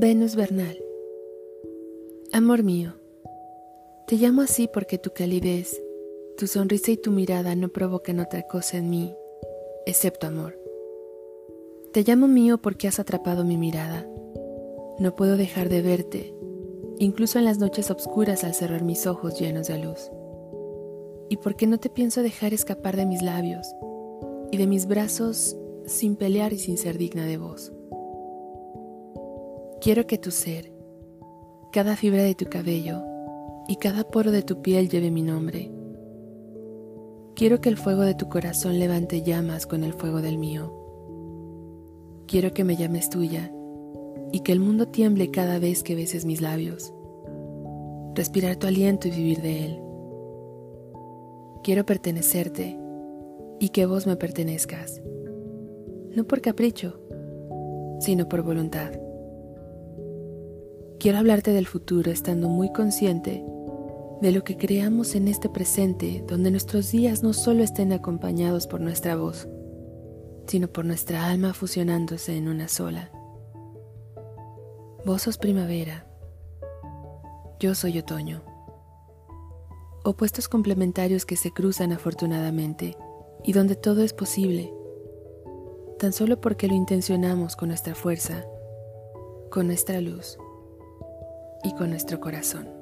Venus Bernal. Amor mío, te llamo así porque tu calidez, tu sonrisa y tu mirada no provocan otra cosa en mí, excepto amor. Te llamo mío porque has atrapado mi mirada. No puedo dejar de verte, incluso en las noches oscuras al cerrar mis ojos llenos de luz. Y porque no te pienso dejar escapar de mis labios y de mis brazos sin pelear y sin ser digna de vos. Quiero que tu ser, cada fibra de tu cabello y cada poro de tu piel lleve mi nombre. Quiero que el fuego de tu corazón levante llamas con el fuego del mío. Quiero que me llames tuya y que el mundo tiemble cada vez que beses mis labios. Respirar tu aliento y vivir de él. Quiero pertenecerte y que vos me pertenezcas. No por capricho, sino por voluntad. Quiero hablarte del futuro estando muy consciente de lo que creamos en este presente donde nuestros días no solo estén acompañados por nuestra voz, sino por nuestra alma fusionándose en una sola. Vos sos primavera, yo soy otoño. Opuestos complementarios que se cruzan afortunadamente y donde todo es posible, tan solo porque lo intencionamos con nuestra fuerza, con nuestra luz y con nuestro corazón.